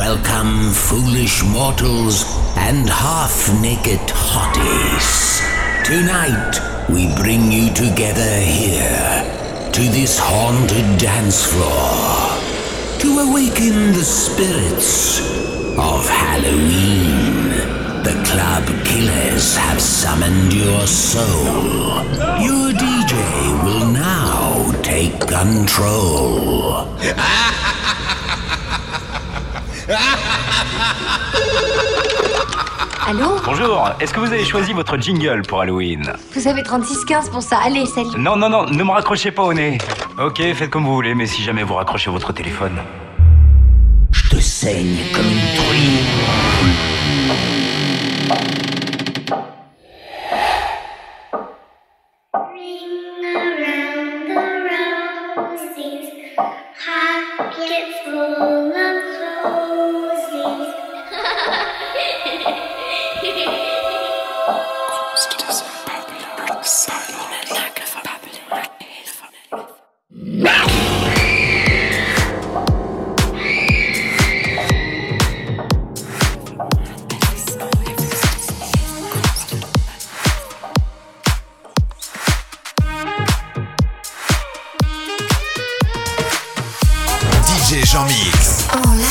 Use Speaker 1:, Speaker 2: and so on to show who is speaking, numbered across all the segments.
Speaker 1: Welcome, foolish mortals and half naked hotties. Tonight, we bring you together here to this haunted dance floor to awaken the spirits of Halloween. The club killers have summoned your soul. Your DJ will now take control.
Speaker 2: Allô
Speaker 3: Bonjour, est-ce que vous avez choisi votre jingle pour Halloween
Speaker 2: Vous avez 36-15 pour ça, allez, salut.
Speaker 3: Non, non, non, ne me raccrochez pas au nez. Ok, faites comme vous voulez, mais si jamais vous raccrochez votre téléphone...
Speaker 1: Je te saigne comme une truie.
Speaker 4: Rouge
Speaker 5: en
Speaker 6: mix. Oh
Speaker 7: là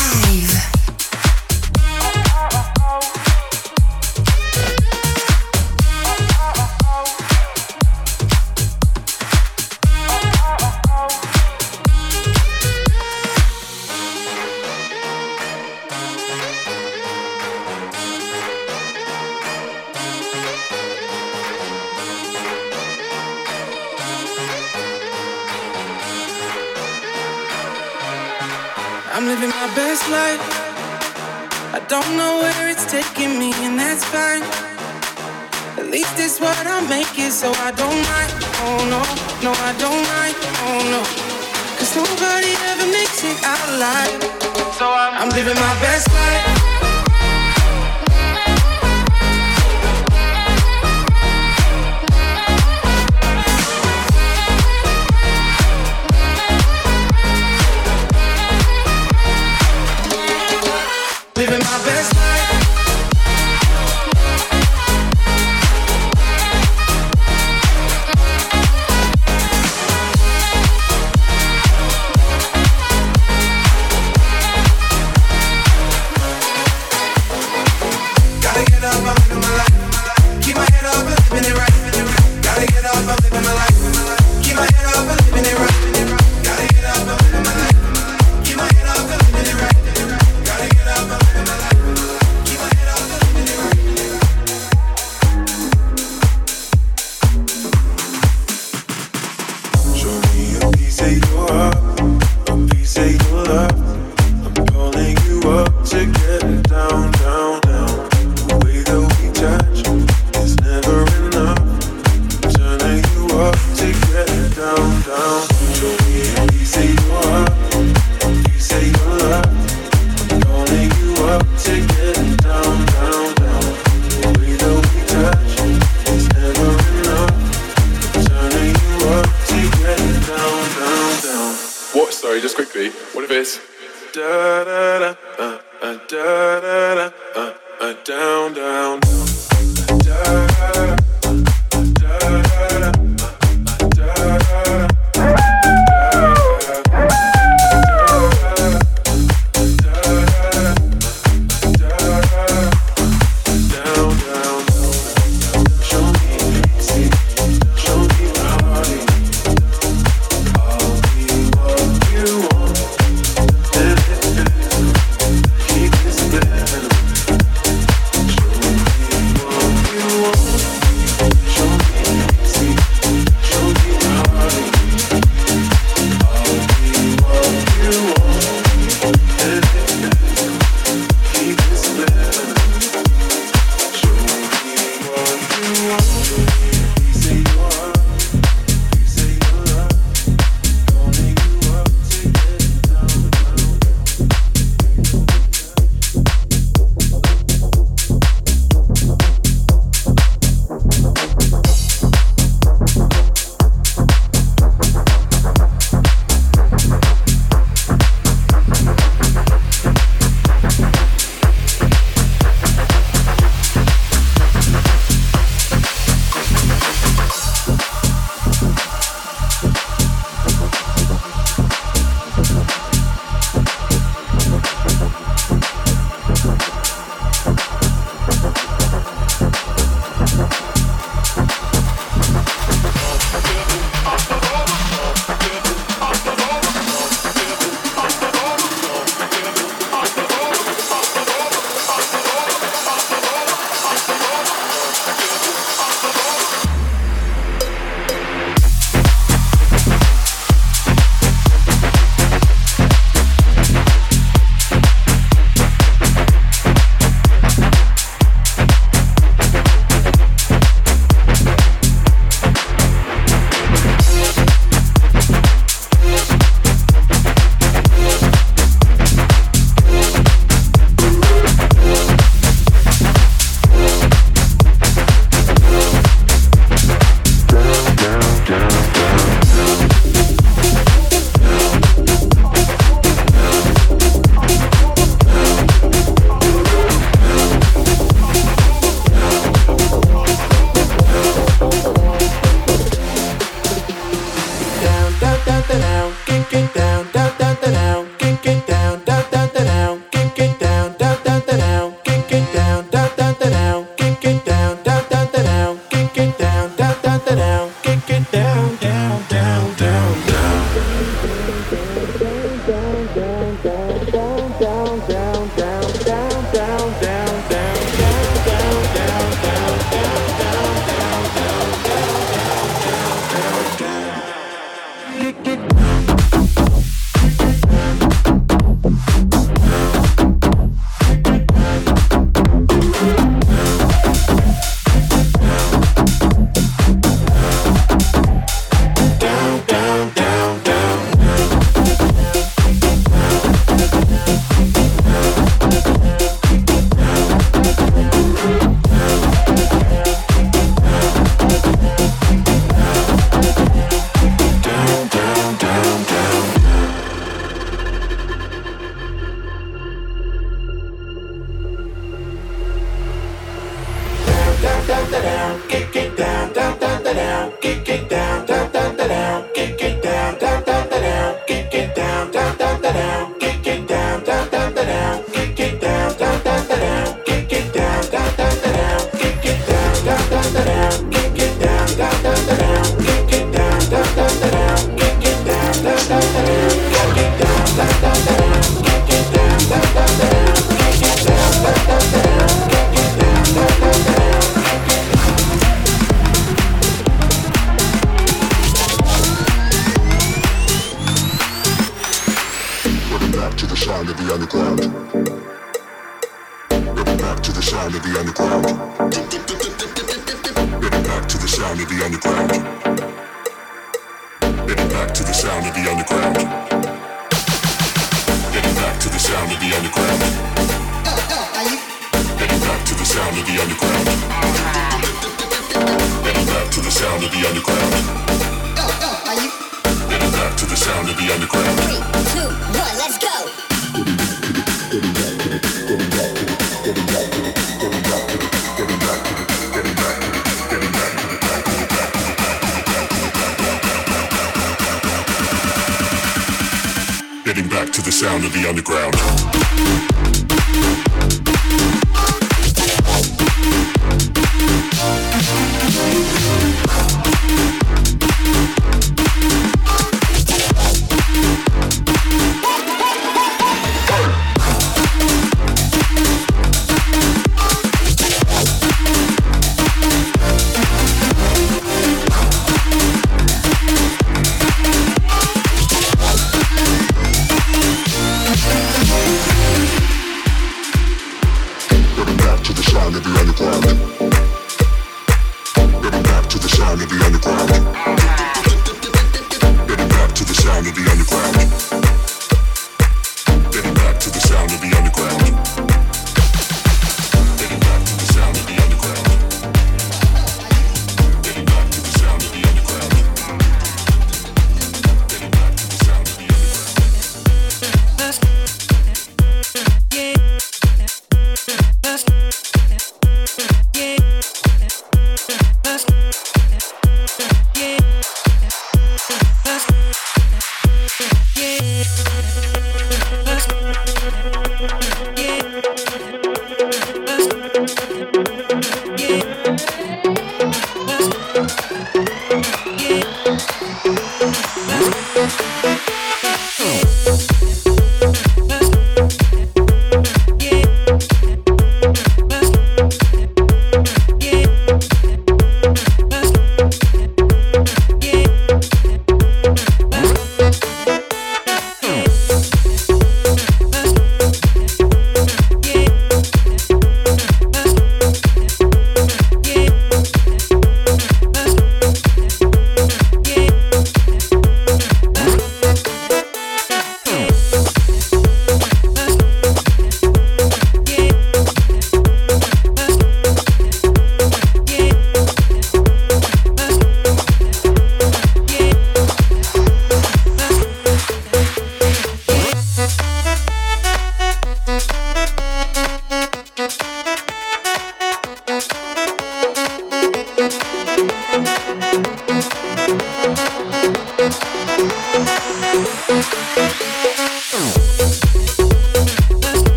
Speaker 7: Getting back to the sound of the
Speaker 8: underground.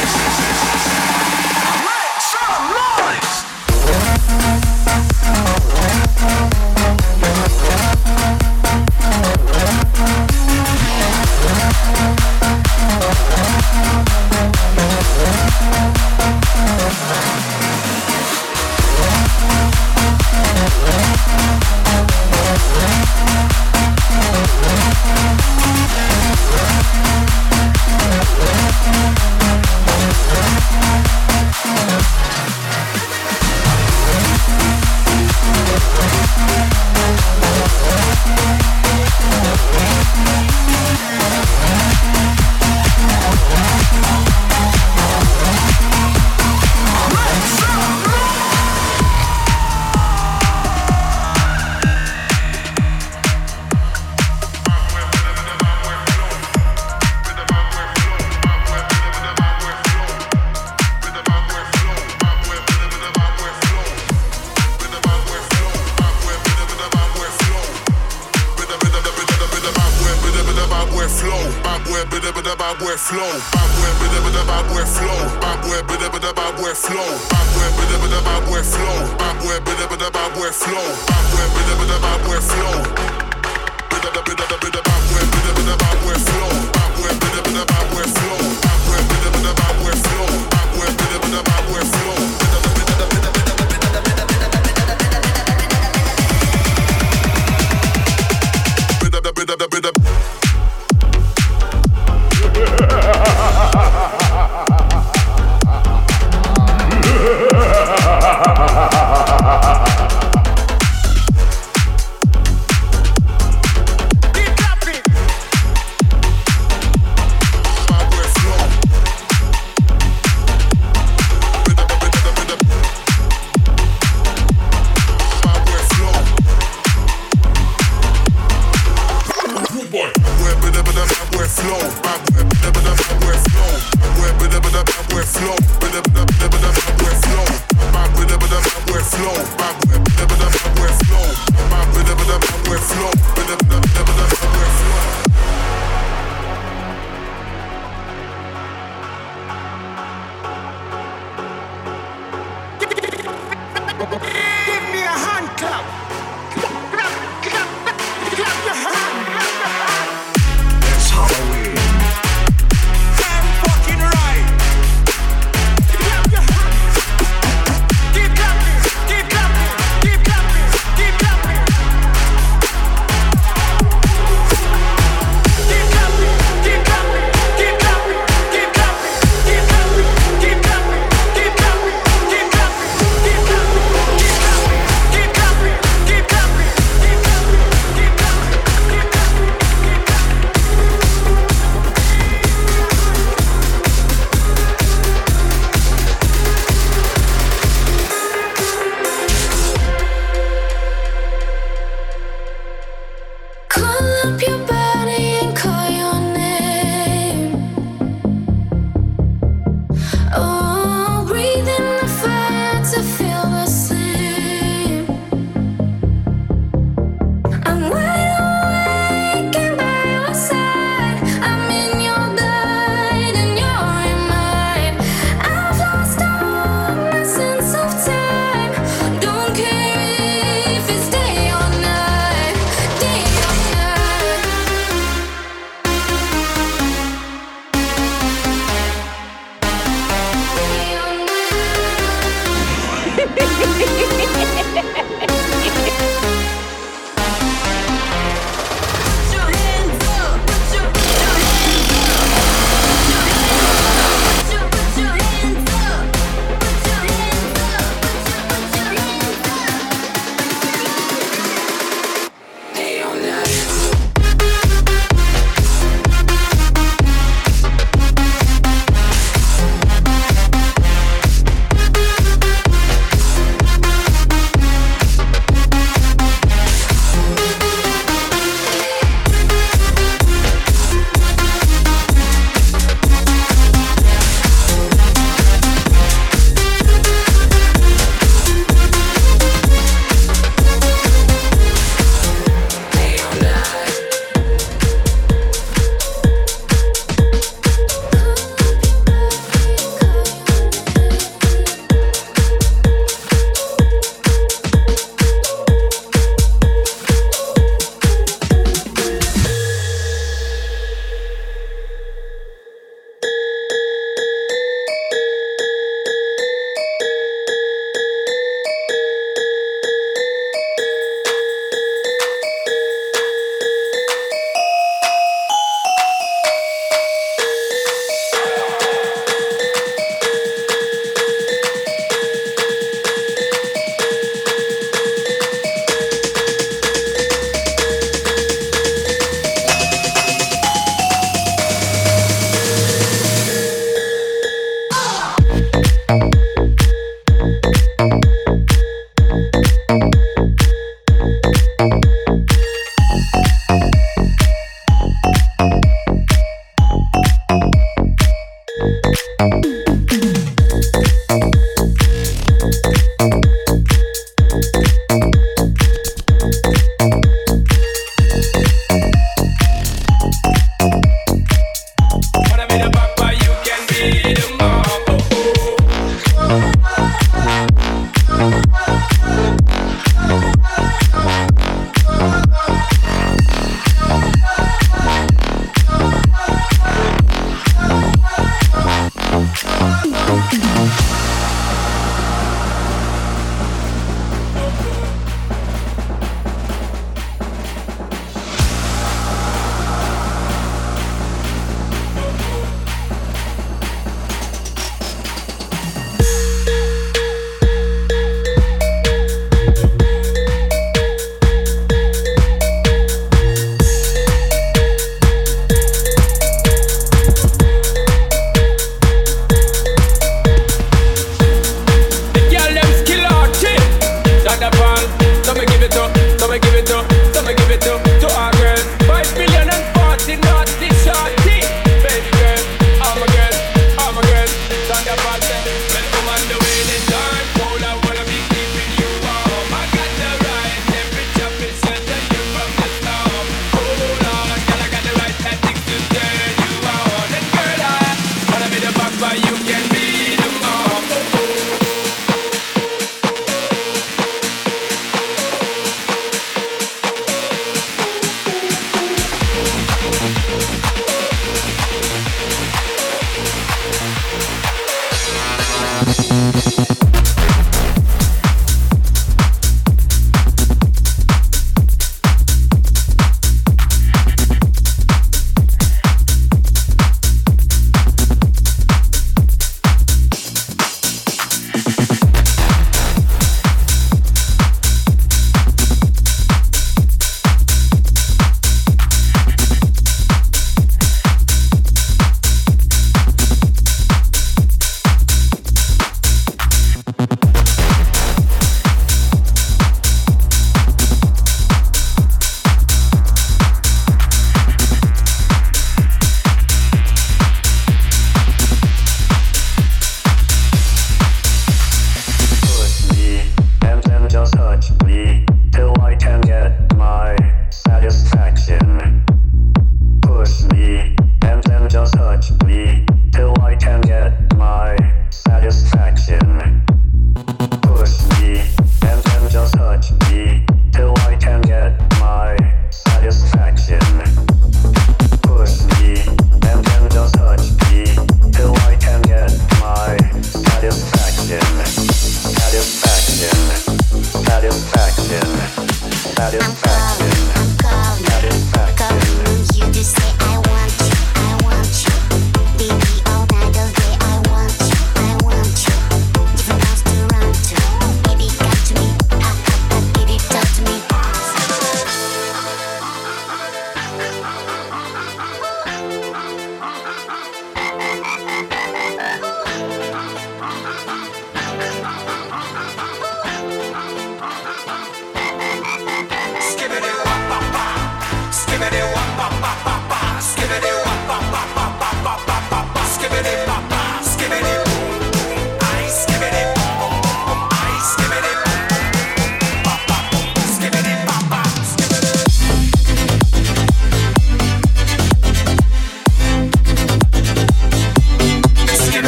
Speaker 8: Thanks. Bad boy, bada bada bad boy flow. Bad boy, bada bada bad boy flow. Bad boy, bada bada bad boy flow. Bada bada bada bada bad boy, bada bada bad boy flow. Bad boy, bada bada bad boy flow. Bad boy, bada bada bad boy flow. Bad boy,
Speaker 9: bada bada bad boy flow.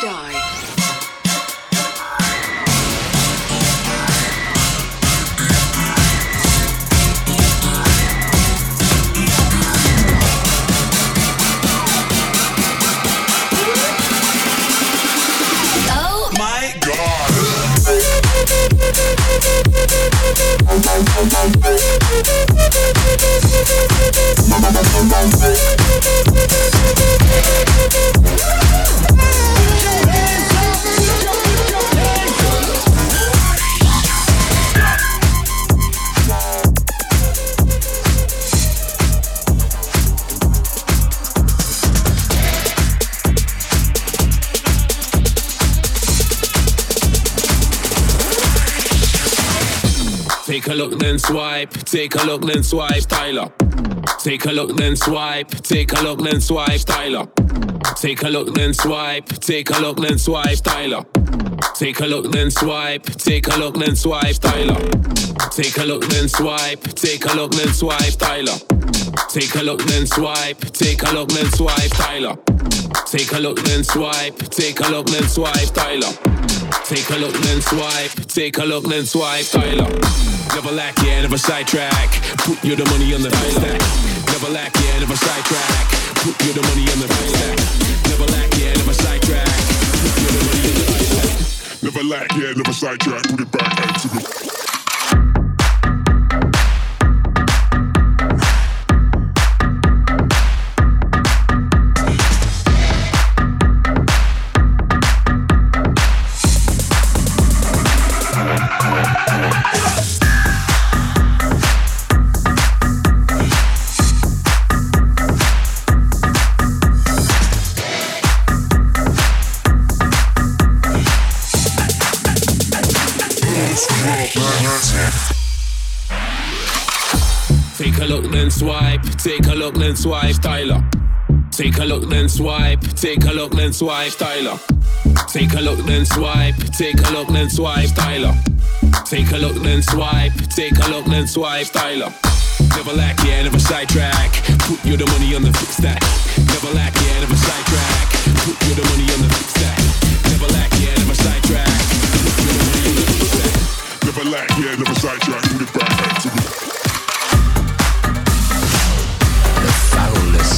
Speaker 9: Die.
Speaker 5: Then swipe. Take a look, then swipe. Tyler. Take a look, then swipe. Take a look, then swipe. Tyler. Take a look, then swipe. Take a look, then swipe. Tyler. Take a look, then swipe. Take a look, then swipe. Tyler. Take a look, then swipe. Take a look, then swipe. Tyler. Take a look, then swipe. Take a look, then swipe. Tyler. Take a look, then swipe. Take a look, then swipe. Tyler. Take a look, then swipe. Take a look, then swipe. Tyler. Never lack, yeah, never sidetrack. Put you the money on the face stack. Never lack, yeah, never sidetrack. Put you the money on the face stack. Never lack, yeah, never sidetrack. Put you the money on the face stack.
Speaker 7: Never lack, yeah, never sidetrack. Put it back into the.
Speaker 5: Take a look, then swipe. Tyler. Take a look, then swipe. Take a look, then swipe. Tyler. Take a look, then swipe. Take a look, then swipe. Tyler. Take a look, then swipe. Take a look, then swipe. Tyler. Never lack, yeah, never sidetrack. Put you the money on the fix stack. Never lack, yeah, never sidetrack. Put you the money on the fix stack. Never lack, yeah, never sidetrack. Put you the money on the fix stack.
Speaker 7: Never lack, yeah, never sidetrack. Put it back into the.
Speaker 1: The foulest